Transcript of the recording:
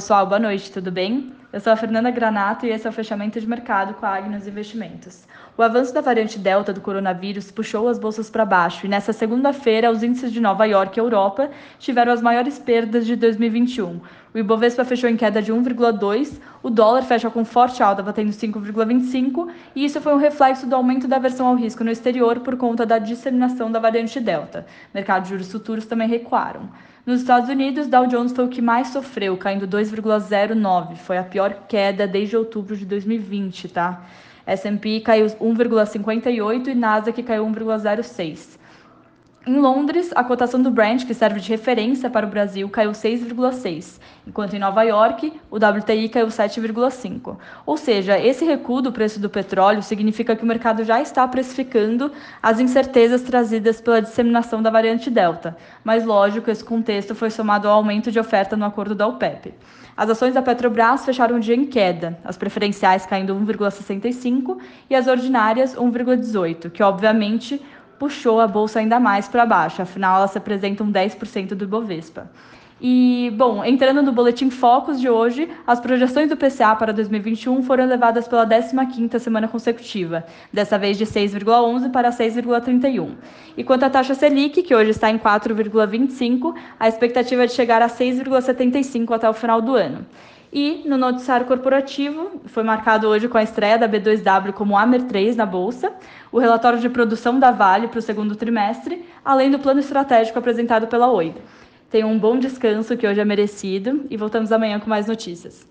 Pessoal, boa noite, tudo bem? Eu sou a Fernanda Granato e esse é o fechamento de mercado com a Agnos Investimentos. O avanço da variante Delta do coronavírus puxou as bolsas para baixo e nessa segunda-feira os índices de Nova York e Europa tiveram as maiores perdas de 2021. O Ibovespa fechou em queda de 1,2, o dólar fecha com forte alta, batendo 5,25, e isso foi um reflexo do aumento da aversão ao risco no exterior por conta da disseminação da variante Delta. Mercados de juros futuros também recuaram. Nos Estados Unidos, Dow Jones foi o que mais sofreu, caindo 2,09. Foi a pior queda desde outubro de 2020, tá? S&P caiu 1,58 e Nasdaq caiu 1,06. Em Londres, a cotação do Brent, que serve de referência para o Brasil, caiu 6,6, enquanto em Nova York, o WTI caiu 7,5. Ou seja, esse recuo do preço do petróleo significa que o mercado já está precificando as incertezas trazidas pela disseminação da variante Delta. Mas, lógico, esse contexto foi somado ao aumento de oferta no acordo da OPEP. As ações da Petrobras fecharam o dia em queda, as preferenciais caindo 1,65 e as ordinárias 1,18, que obviamente puxou a bolsa ainda mais para baixo, afinal ela se apresenta um 10% do Ibovespa. E, bom, entrando no Boletim Focus de hoje, as projeções do PCA para 2021 foram elevadas pela 15ª semana consecutiva, dessa vez de 6,11 para 6,31. E quanto à taxa Selic, que hoje está em 4,25, a expectativa é de chegar a 6,75 até o final do ano. E no noticiário corporativo, foi marcado hoje com a estreia da B2W como Amer 3 na Bolsa, o relatório de produção da Vale para o segundo trimestre, além do plano estratégico apresentado pela Oi. Tenham um bom descanso, que hoje é merecido, e voltamos amanhã com mais notícias.